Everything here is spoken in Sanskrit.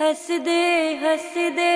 हसदे हसदे